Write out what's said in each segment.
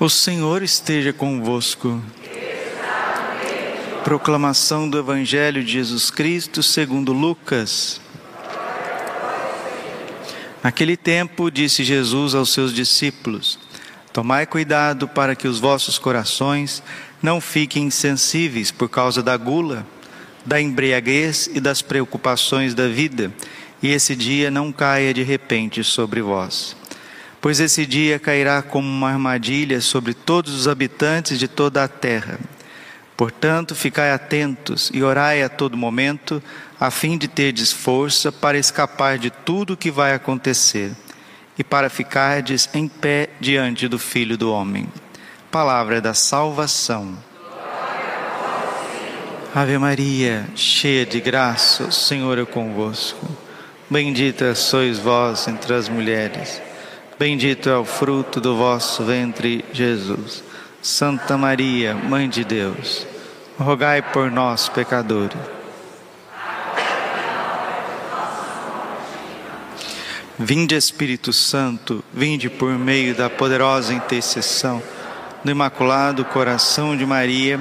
O Senhor esteja convosco. Proclamação do Evangelho de Jesus Cristo segundo Lucas. Naquele tempo disse Jesus aos seus discípulos: Tomai cuidado para que os vossos corações não fiquem insensíveis por causa da gula, da embriaguez e das preocupações da vida, e esse dia não caia de repente sobre vós pois esse dia cairá como uma armadilha sobre todos os habitantes de toda a terra. Portanto, ficai atentos e orai a todo momento, a fim de terdes força para escapar de tudo o que vai acontecer e para ficardes em pé diante do Filho do Homem. Palavra da salvação. Ave Maria, cheia de graça, o Senhor é convosco. Bendita sois vós entre as mulheres Bendito é o fruto do vosso ventre, Jesus. Santa Maria, Mãe de Deus, rogai por nós, pecadores. Vinde, Espírito Santo, vinde por meio da poderosa intercessão do Imaculado Coração de Maria,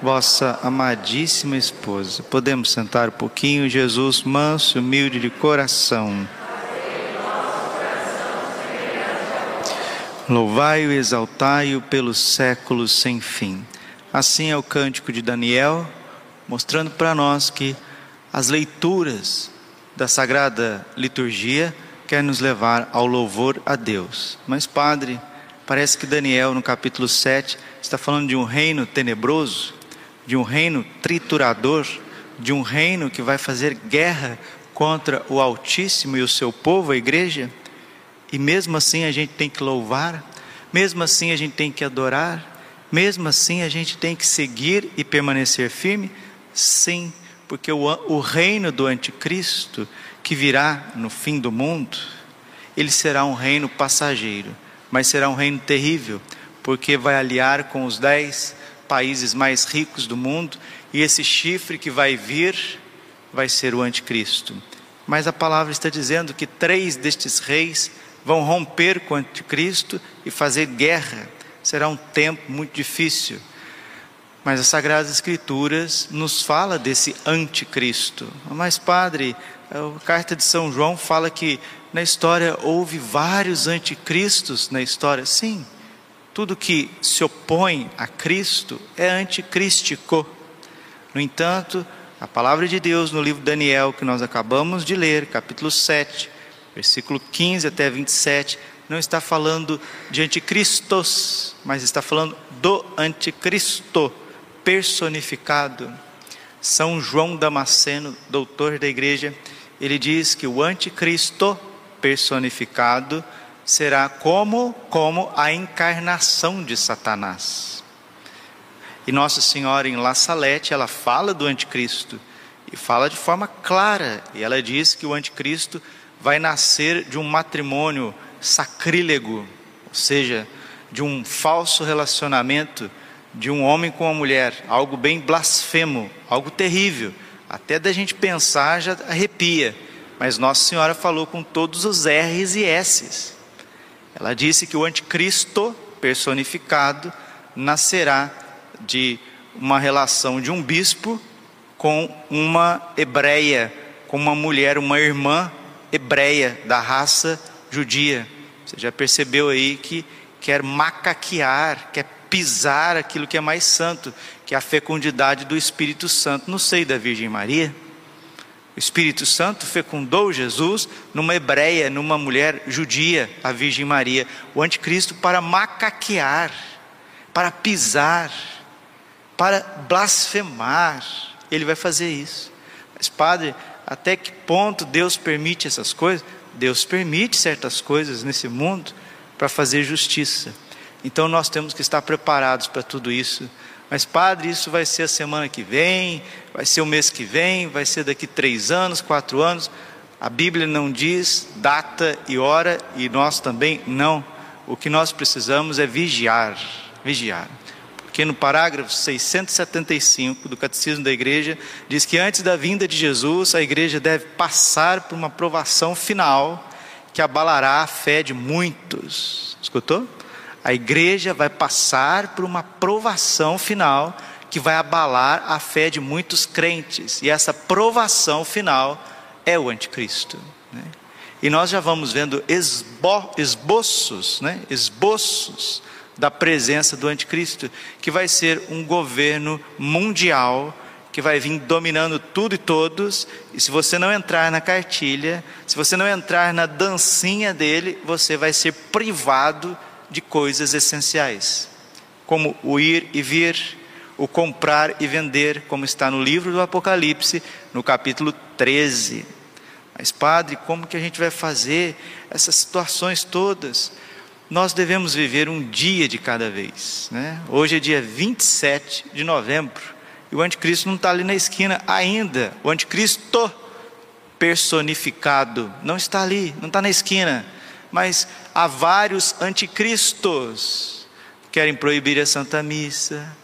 vossa amadíssima esposa. Podemos sentar um pouquinho, Jesus, manso e humilde de coração. Louvai-o e exaltai-o pelos séculos sem fim. Assim é o cântico de Daniel, mostrando para nós que as leituras da sagrada liturgia quer nos levar ao louvor a Deus. Mas, Padre, parece que Daniel, no capítulo 7, está falando de um reino tenebroso, de um reino triturador, de um reino que vai fazer guerra contra o Altíssimo e o seu povo, a igreja. E mesmo assim a gente tem que louvar, mesmo assim a gente tem que adorar, mesmo assim a gente tem que seguir e permanecer firme? Sim, porque o, o reino do anticristo, que virá no fim do mundo, ele será um reino passageiro, mas será um reino terrível, porque vai aliar com os dez países mais ricos do mundo, e esse chifre que vai vir vai ser o anticristo. Mas a palavra está dizendo que três destes reis vão romper com o anticristo e fazer guerra. Será um tempo muito difícil. Mas as Sagradas Escrituras nos fala desse anticristo. Mas, padre, a carta de São João fala que na história houve vários anticristos na história. Sim, tudo que se opõe a Cristo é anticrístico. No entanto, a palavra de Deus no livro de Daniel, que nós acabamos de ler, capítulo 7, versículo 15 até 27, não está falando de anticristos, mas está falando do anticristo personificado. São João Damasceno, doutor da igreja, ele diz que o anticristo personificado será como como a encarnação de Satanás. E Nossa Senhora em La Salete, ela fala do anticristo e fala de forma clara, e ela diz que o anticristo vai nascer de um matrimônio sacrílego, ou seja, de um falso relacionamento de um homem com uma mulher, algo bem blasfemo, algo terrível, até da gente pensar já arrepia. Mas Nossa Senhora falou com todos os R's e S's. Ela disse que o anticristo personificado nascerá de uma relação de um bispo com uma hebreia, com uma mulher, uma irmã hebreia, da raça judia. Você já percebeu aí que quer macaquear, quer pisar aquilo que é mais santo, que é a fecundidade do Espírito Santo no seio da Virgem Maria. O Espírito Santo fecundou Jesus numa hebreia, numa mulher judia, a Virgem Maria. O anticristo para macaquear, para pisar, para blasfemar. Ele vai fazer isso. Mas, padre, até que ponto Deus permite essas coisas? Deus permite certas coisas nesse mundo para fazer justiça. Então nós temos que estar preparados para tudo isso. Mas, padre, isso vai ser a semana que vem, vai ser o mês que vem, vai ser daqui três anos, quatro anos. A Bíblia não diz data e hora, e nós também não. O que nós precisamos é vigiar, vigiar que no parágrafo 675 do Catecismo da Igreja diz que antes da vinda de Jesus, a igreja deve passar por uma provação final que abalará a fé de muitos. Escutou? A igreja vai passar por uma provação final que vai abalar a fé de muitos crentes, e essa provação final é o anticristo. Né? E nós já vamos vendo esbo, esboços, né? esboços da presença do anticristo, que vai ser um governo mundial que vai vir dominando tudo e todos, e se você não entrar na cartilha, se você não entrar na dancinha dele, você vai ser privado de coisas essenciais, como o ir e vir, o comprar e vender, como está no livro do Apocalipse, no capítulo 13. Mas, padre, como que a gente vai fazer essas situações todas? Nós devemos viver um dia de cada vez. Né? Hoje é dia 27 de novembro. E o anticristo não está ali na esquina ainda. O anticristo personificado não está ali, não está na esquina. Mas há vários anticristos. Querem proibir a Santa Missa,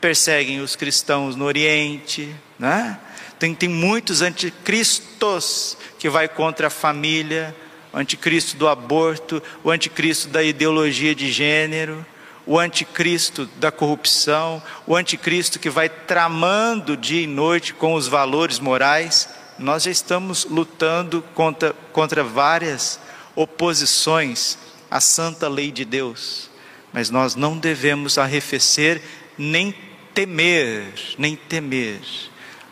perseguem os cristãos no Oriente, né? Tem, tem muitos anticristos que vai contra a família, o anticristo do aborto, o anticristo da ideologia de gênero, o anticristo da corrupção, o anticristo que vai tramando dia e noite com os valores morais. Nós já estamos lutando contra, contra várias oposições à santa lei de Deus, mas nós não devemos arrefecer nem temer, nem temer.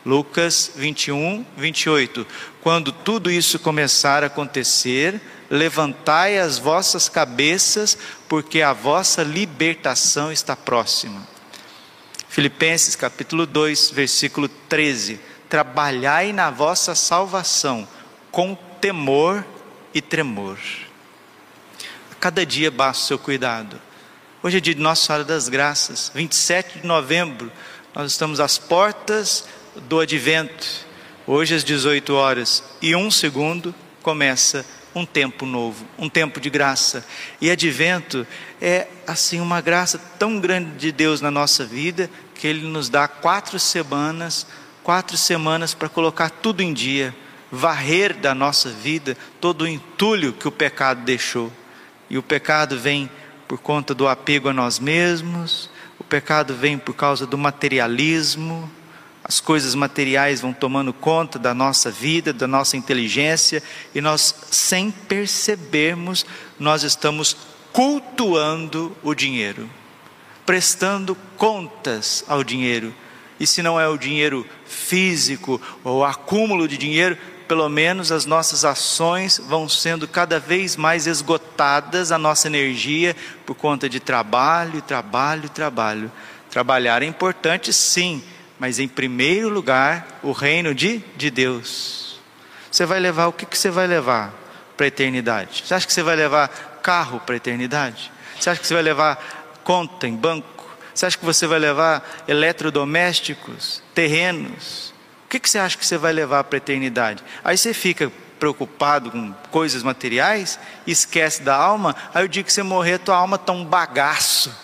Lucas 21, 28. Quando tudo isso começar a acontecer, levantai as vossas cabeças, porque a vossa libertação está próxima. Filipenses capítulo 2, versículo 13: Trabalhai na vossa salvação com temor e tremor. A cada dia basta o seu cuidado. Hoje é dia de Nossa Senhora das Graças, 27 de novembro, nós estamos às portas do advento. Hoje às 18 horas e um segundo começa um tempo novo, um tempo de graça. E advento é assim uma graça tão grande de Deus na nossa vida que Ele nos dá quatro semanas, quatro semanas para colocar tudo em dia, varrer da nossa vida todo o entulho que o pecado deixou. E o pecado vem por conta do apego a nós mesmos, o pecado vem por causa do materialismo, as coisas materiais vão tomando conta da nossa vida, da nossa inteligência, e nós, sem percebermos, nós estamos cultuando o dinheiro, prestando contas ao dinheiro. E se não é o dinheiro físico ou acúmulo de dinheiro, pelo menos as nossas ações vão sendo cada vez mais esgotadas, a nossa energia, por conta de trabalho, trabalho, trabalho. Trabalhar é importante, sim mas em primeiro lugar o reino de, de Deus. Você vai levar o que, que você vai levar para a eternidade? Você acha que você vai levar carro para a eternidade? Você acha que você vai levar conta em banco? Você acha que você vai levar eletrodomésticos, terrenos? O que, que você acha que você vai levar para a eternidade? Aí você fica preocupado com coisas materiais, esquece da alma, aí o dia que você morrer, tua alma está um bagaço,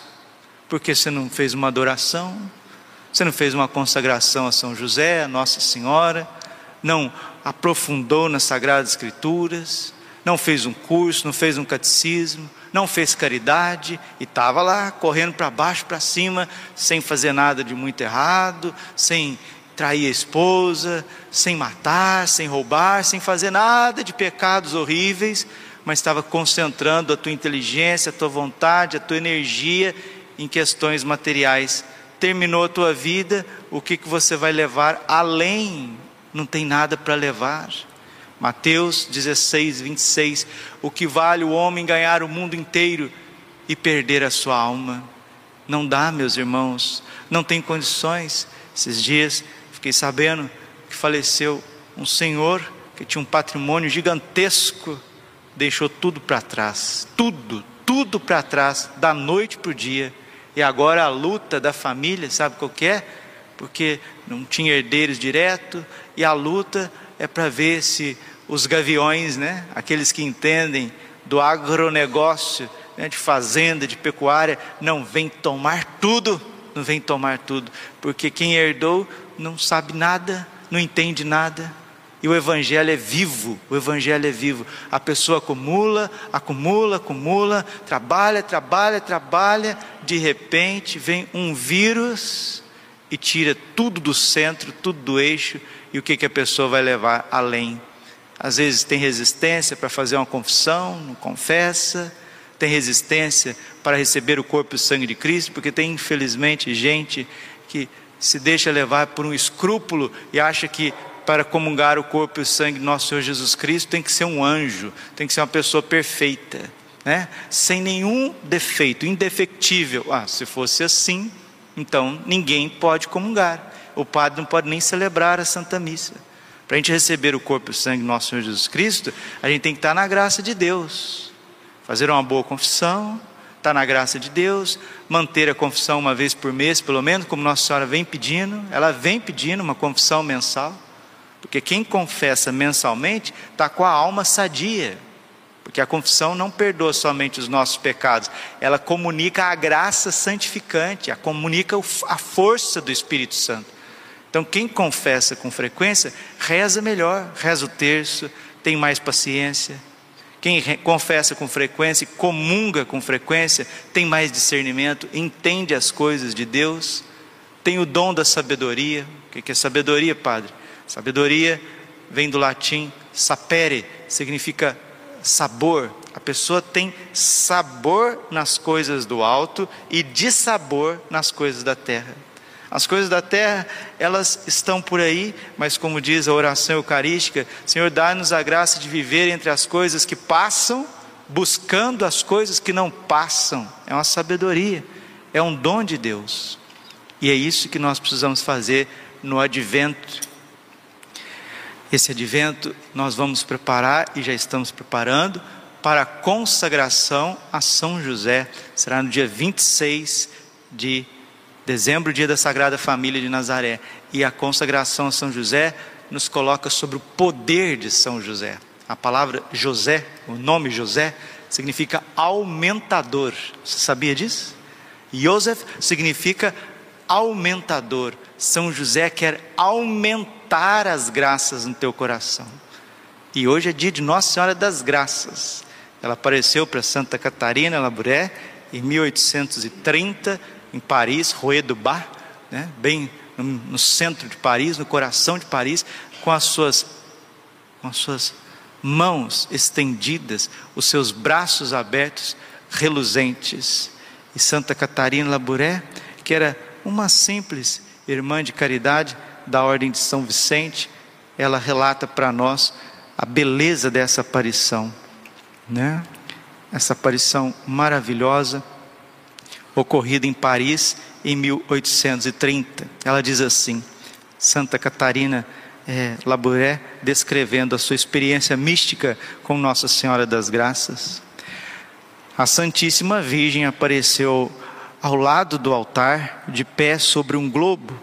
porque você não fez uma adoração, você não fez uma consagração a São José, a Nossa Senhora, não aprofundou nas Sagradas Escrituras, não fez um curso, não fez um catecismo, não fez caridade? E estava lá correndo para baixo, para cima, sem fazer nada de muito errado, sem trair a esposa, sem matar, sem roubar, sem fazer nada de pecados horríveis, mas estava concentrando a tua inteligência, a tua vontade, a tua energia em questões materiais terminou a tua vida, o que, que você vai levar além? Não tem nada para levar. Mateus 16, 26. O que vale o homem ganhar o mundo inteiro e perder a sua alma? Não dá, meus irmãos, não tem condições. Esses dias fiquei sabendo que faleceu um senhor que tinha um patrimônio gigantesco, deixou tudo para trás, tudo, tudo para trás, da noite para o dia e agora a luta da família, sabe qual que é? Porque não tinha herdeiros direto, e a luta é para ver se os gaviões, né, aqueles que entendem do agronegócio, né, de fazenda, de pecuária, não vem tomar tudo, não vem tomar tudo, porque quem herdou não sabe nada, não entende nada, E o Evangelho é vivo, o Evangelho é vivo. A pessoa acumula, acumula, acumula, trabalha, trabalha, trabalha. De repente vem um vírus e tira tudo do centro, tudo do eixo. E o que, que a pessoa vai levar além? Às vezes tem resistência para fazer uma confissão, não confessa. Tem resistência para receber o corpo e o sangue de Cristo, porque tem infelizmente gente que se deixa levar por um escrúpulo e acha que para comungar o corpo e o sangue do nosso Senhor Jesus Cristo tem que ser um anjo, tem que ser uma pessoa perfeita, né? sem nenhum defeito, indefectível. Ah, se fosse assim, então ninguém pode comungar, o padre não pode nem celebrar a Santa Missa. Para a gente receber o corpo e o sangue do nosso Senhor Jesus Cristo, a gente tem que estar na graça de Deus, fazer uma boa confissão, estar na graça de Deus, manter a confissão uma vez por mês, pelo menos, como Nossa Senhora vem pedindo, ela vem pedindo uma confissão mensal, porque quem confessa mensalmente está com a alma sadia, porque a confissão não perdoa somente os nossos pecados, ela comunica a graça santificante, a comunica a força do Espírito Santo. Então, quem confessa com frequência, reza melhor, reza o terço, tem mais paciência, quem confessa com frequência e comunga com frequência tem mais discernimento, entende as coisas de Deus, tem o dom da sabedoria. O que é sabedoria, Padre? Sabedoria vem do latim sapere, significa sabor. A pessoa tem sabor nas coisas do alto e dissabor nas coisas da terra. As coisas da terra, elas estão por aí, mas como diz a oração eucarística, Senhor, dá-nos a graça de viver entre as coisas que passam, buscando as coisas que não passam. É uma sabedoria, é um dom de Deus. E é isso que nós precisamos fazer no advento. Esse advento nós vamos preparar e já estamos preparando para a consagração a São José. Será no dia 26 de Dezembro, dia da Sagrada Família de Nazaré, e a consagração a São José nos coloca sobre o poder de São José. A palavra José, o nome José, significa aumentador. Você sabia disso? Joseph significa aumentador. São José quer aumentar as graças no teu coração. E hoje é dia de Nossa Senhora das Graças. Ela apareceu para Santa Catarina Labouré em 1830 em Paris, Rue du Bas, né, bem no, no, centro de Paris, no coração de Paris, com as suas, com as suas mãos estendidas, os seus braços abertos, reluzentes. E Santa Catarina Labouré, que era uma simples irmã de caridade da Ordem de São Vicente, ela relata para nós a beleza dessa aparição, né? Essa aparição maravilhosa ocorrida em Paris em 1830. Ela diz assim: Santa Catarina é, Labouré, descrevendo a sua experiência mística com Nossa Senhora das Graças. A Santíssima Virgem apareceu ao lado do altar, de pé sobre um globo,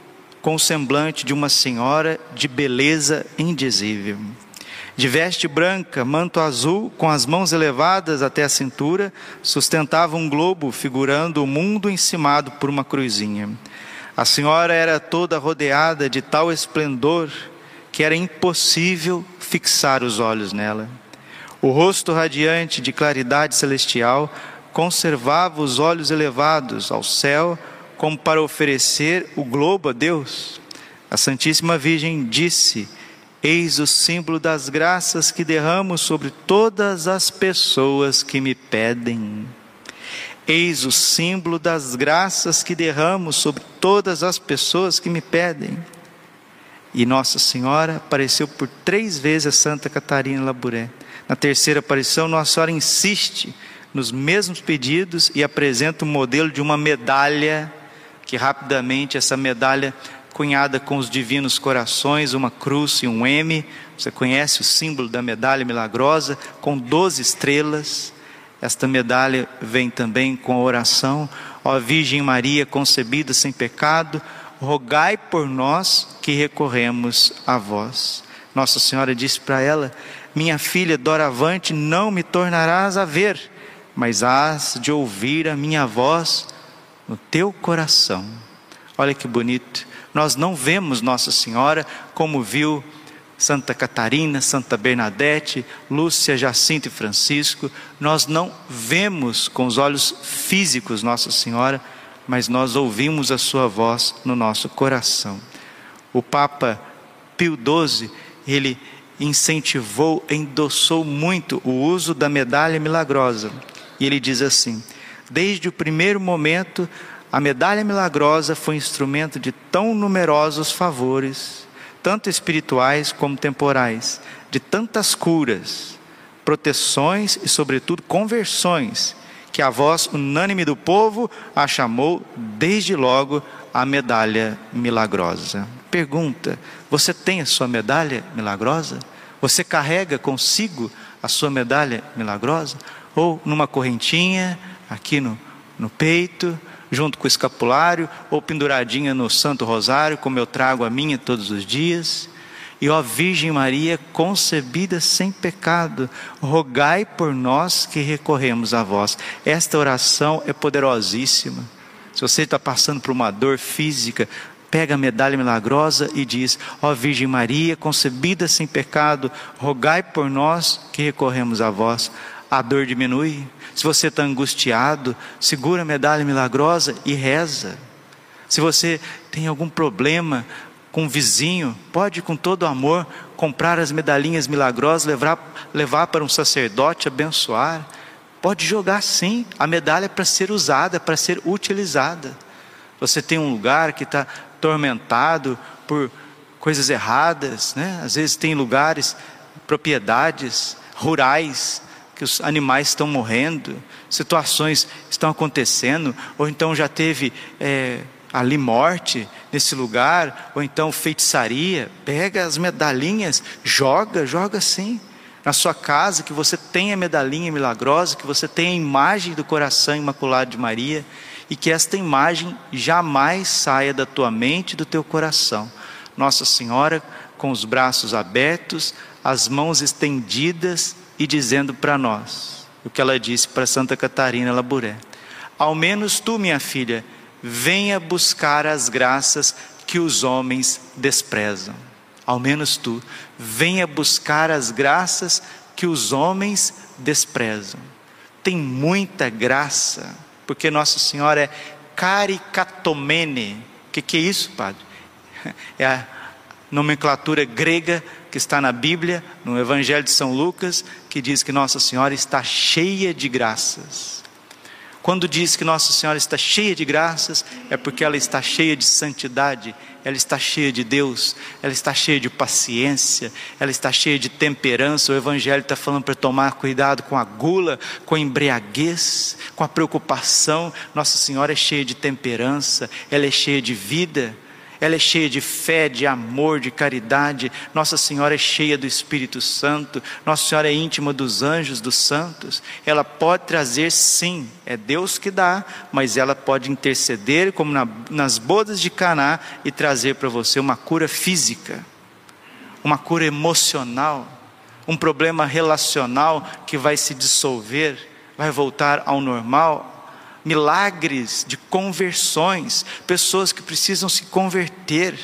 com o semblante de uma senhora de beleza indizível de veste branca, manto azul, com as mãos elevadas até a cintura, sustentava um globo figurando o mundo encimado por uma cruzinha. A senhora era toda rodeada de tal esplendor que era impossível fixar os olhos nela. O rosto radiante de claridade celestial conservava os olhos elevados ao céu, como para oferecer o globo a Deus. A Santíssima Virgem disse: Eis o símbolo das graças que derramo sobre todas as pessoas que me pedem. Eis o símbolo das graças que derramo sobre todas as pessoas que me pedem. E Nossa Senhora apareceu por três vezes a Santa Catarina Labouré. Na terceira aparição, Nossa Senhora insiste nos mesmos pedidos e apresenta o modelo de uma medalha, que rapidamente essa medalha cunhada com os divinos corações, uma cruz e um M. Você conhece o símbolo da medalha milagrosa, com doze estrelas. Esta medalha vem também com a oração: Ó Virgem Maria concebida sem pecado, rogai por nós que recorremos a vós. Nossa Senhora disse para ela: Minha filha, doravante não me tornarás a ver, mas hás de ouvir a minha voz no teu coração. Olha que bonito nós não vemos Nossa Senhora como viu Santa Catarina, Santa Bernadette, Lúcia, Jacinto e Francisco, nós não vemos com os olhos físicos Nossa Senhora, mas nós ouvimos a sua voz no nosso coração. O Papa Pio XII, ele incentivou, endossou muito o uso da medalha milagrosa. E ele diz assim: Desde o primeiro momento, a medalha milagrosa foi instrumento de tão numerosos favores, tanto espirituais como temporais, de tantas curas, proteções e, sobretudo, conversões, que a voz unânime do povo a chamou desde logo a medalha milagrosa. Pergunta: você tem a sua medalha milagrosa? Você carrega consigo a sua medalha milagrosa? Ou numa correntinha, aqui no, no peito, junto com o escapulário, ou penduradinha no Santo Rosário, como eu trago a minha todos os dias? E ó Virgem Maria, concebida sem pecado, rogai por nós que recorremos a vós. Esta oração é poderosíssima. Se você está passando por uma dor física, pega a medalha milagrosa e diz: Ó Virgem Maria, concebida sem pecado, rogai por nós que recorremos a vós. A dor diminui. Se você está angustiado, segura a medalha milagrosa e reza. Se você tem algum problema com um vizinho, pode com todo amor comprar as medalhinhas milagrosas, levar, levar para um sacerdote abençoar. Pode jogar sim, a medalha é para ser usada, para ser utilizada. Você tem um lugar que está atormentado por coisas erradas, né? Às vezes tem lugares, propriedades rurais que os animais estão morrendo, situações estão acontecendo, ou então já teve é, ali morte nesse lugar, ou então feitiçaria. Pega as medalhinhas, joga, joga sim. Na sua casa, que você tenha medalhinha milagrosa, que você tenha a imagem do coração imaculado de Maria e que esta imagem jamais saia da tua mente e do teu coração. Nossa Senhora, com os braços abertos, as mãos estendidas e dizendo para nós o que ela disse para Santa Catarina Laburé: Ao menos tu, minha filha, venha buscar as graças que os homens desprezam. Ao menos tu, venha buscar as graças que os homens desprezam. Tem muita graça porque Nossa Senhora é caricatomene. O que, que é isso, padre? É a nomenclatura grega que está na Bíblia, no Evangelho de São Lucas, que diz que Nossa Senhora está cheia de graças. Quando diz que Nossa Senhora está cheia de graças, é porque ela está cheia de santidade, ela está cheia de Deus, ela está cheia de paciência, ela está cheia de temperança. O Evangelho está falando para tomar cuidado com a gula, com a embriaguez, com a preocupação. Nossa Senhora é cheia de temperança, ela é cheia de vida ela é cheia de fé, de amor, de caridade. Nossa Senhora é cheia do Espírito Santo. Nossa Senhora é íntima dos anjos, dos santos. Ela pode trazer, sim, é Deus que dá, mas ela pode interceder, como na, nas bodas de Caná, e trazer para você uma cura física, uma cura emocional, um problema relacional que vai se dissolver, vai voltar ao normal, milagres de conversões, pessoas que precisam se converter,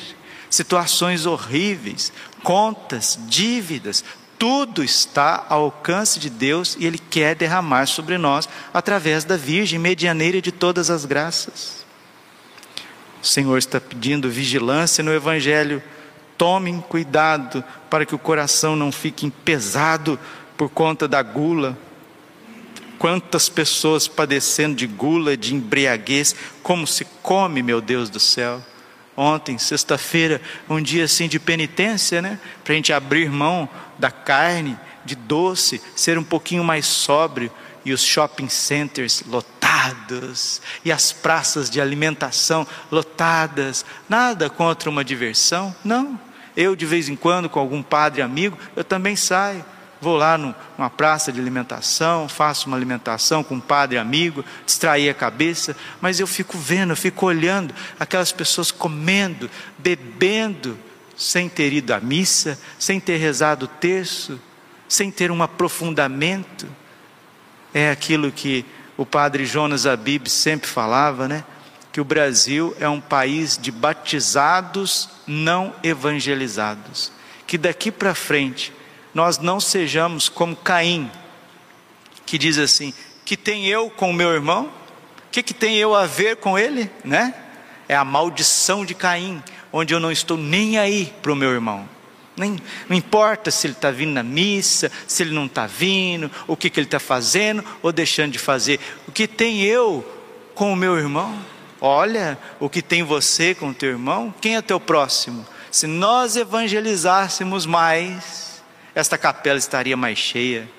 situações horríveis, contas, dívidas, tudo está ao alcance de Deus e Ele quer derramar sobre nós através da Virgem, medianeira de todas as graças. O Senhor está pedindo vigilância no Evangelho. Tomem cuidado para que o coração não fique pesado por conta da gula, Quantas pessoas padecendo de gula, de embriaguez, como se come, meu Deus do céu. Ontem, sexta-feira, um dia assim de penitência, né? Para a gente abrir mão da carne, de doce, ser um pouquinho mais sóbrio. E os shopping centers lotados, e as praças de alimentação lotadas. Nada contra uma diversão, não. Eu, de vez em quando, com algum padre amigo, eu também saio Vou lá numa praça de alimentação, faço uma alimentação com um padre amigo, distrair a cabeça, mas eu fico vendo, eu fico olhando aquelas pessoas comendo, bebendo, sem ter ido à missa, sem ter rezado o terço, sem ter um aprofundamento. É aquilo que o padre Jonas Abib sempre falava, né? Que o Brasil é um país de batizados não evangelizados que daqui para frente nós não sejamos como Caim, que diz assim: que tem eu com o meu irmão? O que, que tem eu a ver com ele? Né? É a maldição de Caim, onde eu não estou nem aí para o meu irmão. Nem, não importa se ele está vindo na missa, se ele não está vindo, o que, que ele está fazendo ou deixando de fazer. O que tem eu com o meu irmão? Olha o que tem você com o teu irmão. Quem é teu próximo? Se nós evangelizássemos mais, esta capela estaria mais cheia,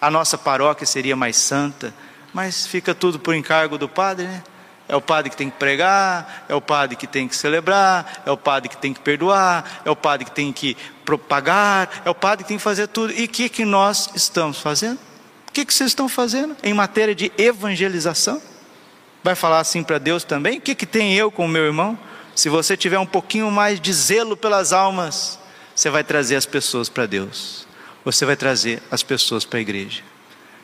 a nossa paróquia seria mais santa, mas fica tudo por encargo do padre, né? É o padre que tem que pregar, é o padre que tem que celebrar, é o padre que tem que perdoar, é o padre que tem que propagar, é o padre que tem que fazer tudo. E o que, que nós estamos fazendo? O que, que vocês estão fazendo em matéria de evangelização? Vai falar assim para Deus também? O que, que tem eu com o meu irmão? Se você tiver um pouquinho mais de zelo pelas almas, você vai trazer as pessoas para Deus. Você vai trazer as pessoas para a igreja.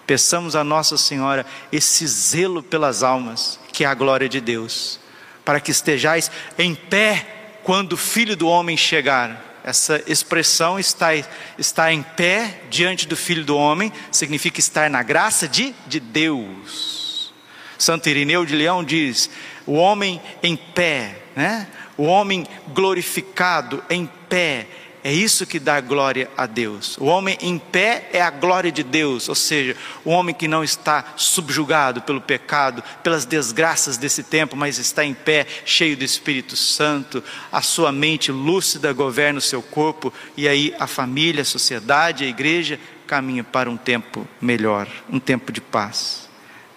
Peçamos a Nossa Senhora esse zelo pelas almas, que é a glória de Deus, para que estejais em pé quando o Filho do Homem chegar. Essa expressão está, está em pé diante do Filho do Homem, significa estar na graça de, de Deus. Santo Irineu de Leão diz: o homem em pé, né? o homem glorificado em pé, é isso que dá glória a Deus. O homem em pé é a glória de Deus, ou seja, o homem que não está subjugado pelo pecado, pelas desgraças desse tempo, mas está em pé, cheio do Espírito Santo, a sua mente lúcida governa o seu corpo, e aí a família, a sociedade, a igreja caminha para um tempo melhor, um tempo de paz.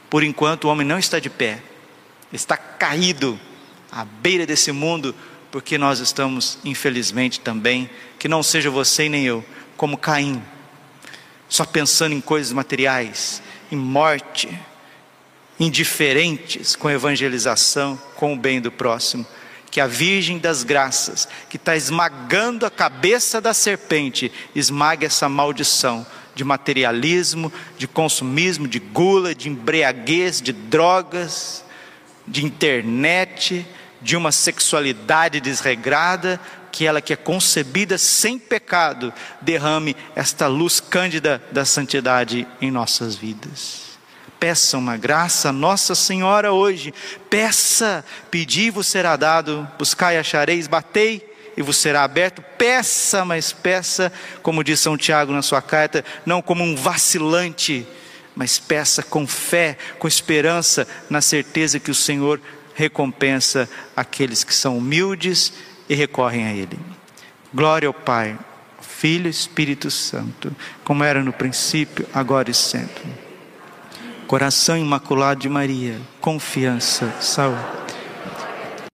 Por enquanto, o homem não está de pé, está caído à beira desse mundo porque nós estamos, infelizmente, também, que não seja você nem eu, como Caim, só pensando em coisas materiais, em morte, indiferentes com a evangelização, com o bem do próximo. Que a Virgem das Graças, que está esmagando a cabeça da serpente, esmague essa maldição de materialismo, de consumismo, de gula, de embriaguez, de drogas, de internet, de uma sexualidade desregrada, que ela que é concebida sem pecado, derrame esta luz cândida da santidade em nossas vidas. Peça uma graça Nossa Senhora hoje. Peça, pedi vos será dado, buscai e achareis, batei e vos será aberto. Peça, mas peça, como diz São Tiago na sua carta, não como um vacilante, mas peça com fé, com esperança, na certeza que o Senhor recompensa aqueles que são humildes e recorrem a Ele. Glória ao Pai, Filho e Espírito Santo, como era no princípio, agora e sempre. Coração imaculado de Maria, confiança, saúde.